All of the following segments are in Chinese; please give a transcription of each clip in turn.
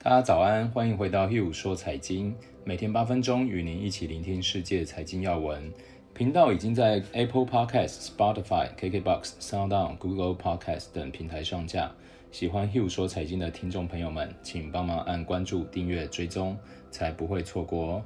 大家早安，欢迎回到 Hugh 说财经，每天八分钟与您一起聆听世界财经要闻。频道已经在 Apple Podcast、Spotify、KKBox、SoundOn、Google Podcast 等平台上架。喜欢 Hugh 说财经的听众朋友们，请帮忙按关注、订阅、追踪，才不会错过哦。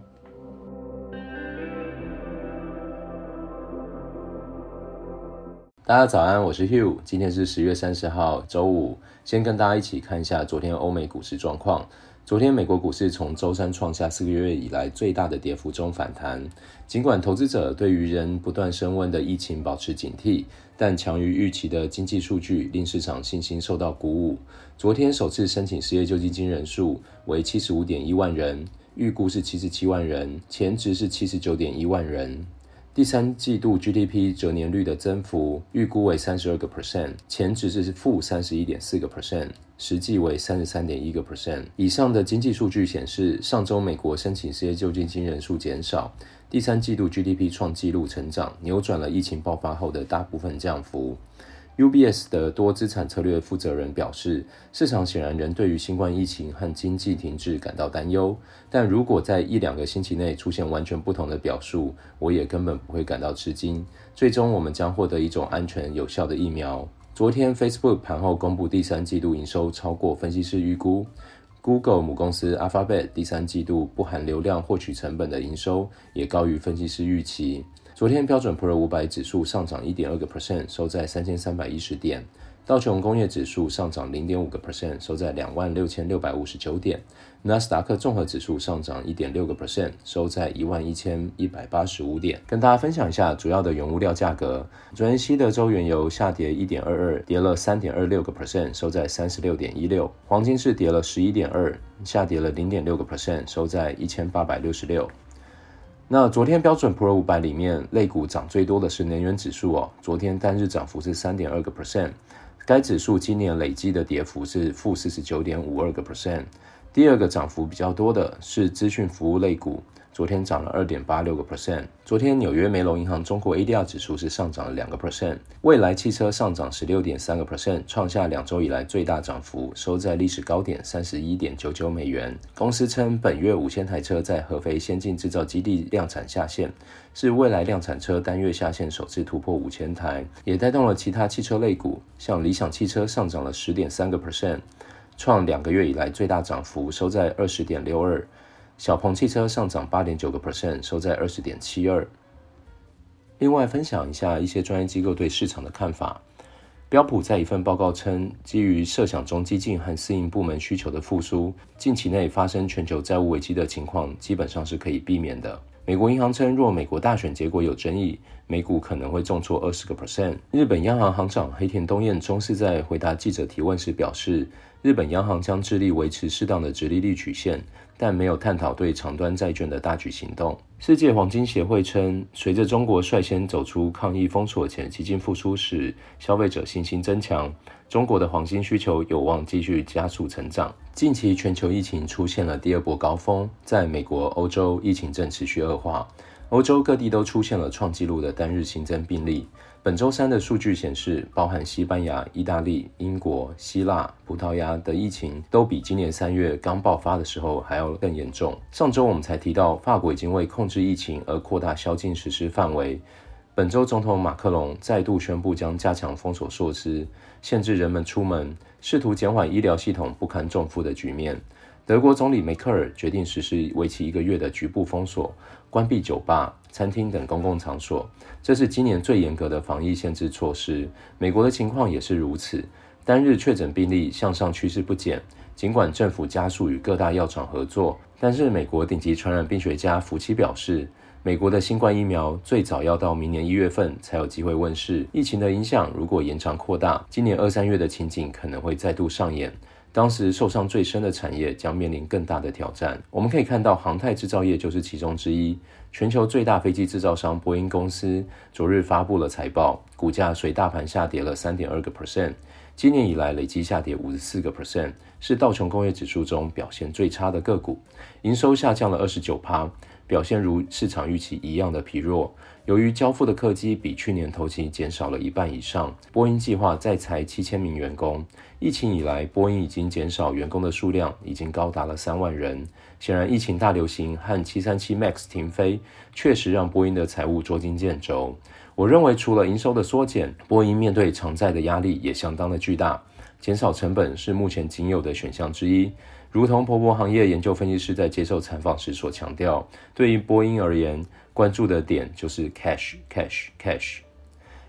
大家早安，我是 Hugh，今天是十月三十号，周五。先跟大家一起看一下昨天欧美股市状况。昨天美国股市从周三创下四个月以来最大的跌幅中反弹。尽管投资者对于仍不断升温的疫情保持警惕，但强于预期的经济数据令市场信心受到鼓舞。昨天首次申请失业救济金人数为七十五点一万人，预估是七十七万人，前值是七十九点一万人。第三季度 GDP 折年率的增幅预估为三十二个 percent，前值是负三十一点四个 percent，实际为三十三点一个 percent。以上的经济数据显示，上周美国申请失业救济金人数减少，第三季度 GDP 创纪录成长，扭转了疫情爆发后的大部分降幅。UBS 的多资产策略负责人表示，市场显然仍对于新冠疫情和经济停滞感到担忧，但如果在一两个星期内出现完全不同的表述，我也根本不会感到吃惊。最终，我们将获得一种安全有效的疫苗。昨天，Facebook 盘后公布第三季度营收超过分析师预估，Google 母公司 Alphabet 第三季度不含流量获取成本的营收也高于分析师预期。昨天标准普尔五百指数上涨一点二个 percent，收在三千三百一十点。道琼工业指数上涨零点五个 percent，收在两万六千六百五十九点。纳斯达克综合指数上涨一点六个 percent，收在一万一千一百八十五点。跟大家分享一下主要的原物料价格。昨天西德州原油下跌一点二二，跌了三点二六个 percent，收在三十六点一六。黄金是跌了十一点二，下跌了零点六个 percent，收在一千八百六十六。那昨天标准普尔五百里面类股涨最多的是能源指数哦，昨天单日涨幅是三点二个 percent。该指数今年累计的跌幅是负四十九点五二个 percent。第二个涨幅比较多的是资讯服务类股。昨天涨了二点八六个 percent。昨天纽约梅隆银行中国 ADR 指数是上涨了两个 percent。蔚来汽车上涨十六点三个 percent，创下两周以来最大涨幅，收在历史高点三十一点九九美元。公司称本月五千台车在合肥先进制造基地量产下线，是蔚来量产车单月下线首次突破五千台，也带动了其他汽车类股，像理想汽车上涨了十点三个 percent，创两个月以来最大涨幅，收在二十点六二。小鹏汽车上涨八点九个 percent，收在二十点七二。另外，分享一下一些专业机构对市场的看法。标普在一份报告称，基于设想中激进和私营部门需求的复苏，近期内发生全球债务危机的情况基本上是可以避免的。美国银行称，若美国大选结果有争议，美股可能会重挫二十个 percent。日本央行行长黑田东彦中是在回答记者提问时表示，日本央行将致力维持适当的直利率曲线。但没有探讨对长端债券的大举行动。世界黄金协会称，随着中国率先走出抗疫封锁前，经济复苏时消费者信心增强，中国的黄金需求有望继续加速成长。近期全球疫情出现了第二波高峰，在美国、欧洲疫情正持续恶化。欧洲各地都出现了创纪录的单日新增病例。本周三的数据显示，包含西班牙、意大利、英国、希腊、葡萄牙的疫情都比今年三月刚爆发的时候还要更严重。上周我们才提到，法国已经为控制疫情而扩大宵禁实施范围。本周总统马克龙再度宣布将加强封锁措施，限制人们出门，试图减缓医疗系统不堪重负的局面。德国总理梅克尔决定实施为期一个月的局部封锁，关闭酒吧、餐厅等公共场所。这是今年最严格的防疫限制措施。美国的情况也是如此，单日确诊病例向上趋势不减。尽管政府加速与各大药厂合作，但是美国顶级传染病学家福奇表示，美国的新冠疫苗最早要到明年一月份才有机会问世。疫情的影响如果延长扩大，今年二三月的情景可能会再度上演。当时受伤最深的产业将面临更大的挑战。我们可以看到，航太制造业就是其中之一。全球最大飞机制造商波音公司昨日发布了财报，股价随大盘下跌了三点二个 percent。今年以来累计下跌五十四个 percent，是道琼工业指数中表现最差的个股，营收下降了二十九趴，表现如市场预期一样的疲弱。由于交付的客机比去年同期减少了一半以上，波音计划再裁七千名员工。疫情以来，波音已经减少员工的数量，已经高达了三万人。显然，疫情大流行和七三七 MAX 停飞，确实让波音的财务捉襟见肘。我认为，除了营收的缩减，波音面对偿债的压力也相当的巨大。减少成本是目前仅有的选项之一。如同婆婆行业研究分析师在接受采访时所强调，对于波音而言，关注的点就是 cash cash cash。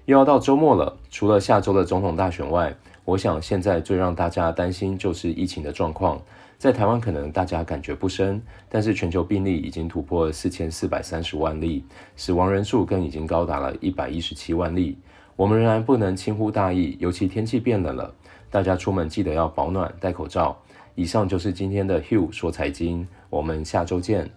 又要到周末了，除了下周的总统大选外，我想现在最让大家担心就是疫情的状况。在台湾可能大家感觉不深，但是全球病例已经突破四千四百三十万例，死亡人数更已经高达了一百一十七万例。我们仍然不能轻忽大意，尤其天气变冷了，大家出门记得要保暖、戴口罩。以上就是今天的 Hugh 说财经，我们下周见。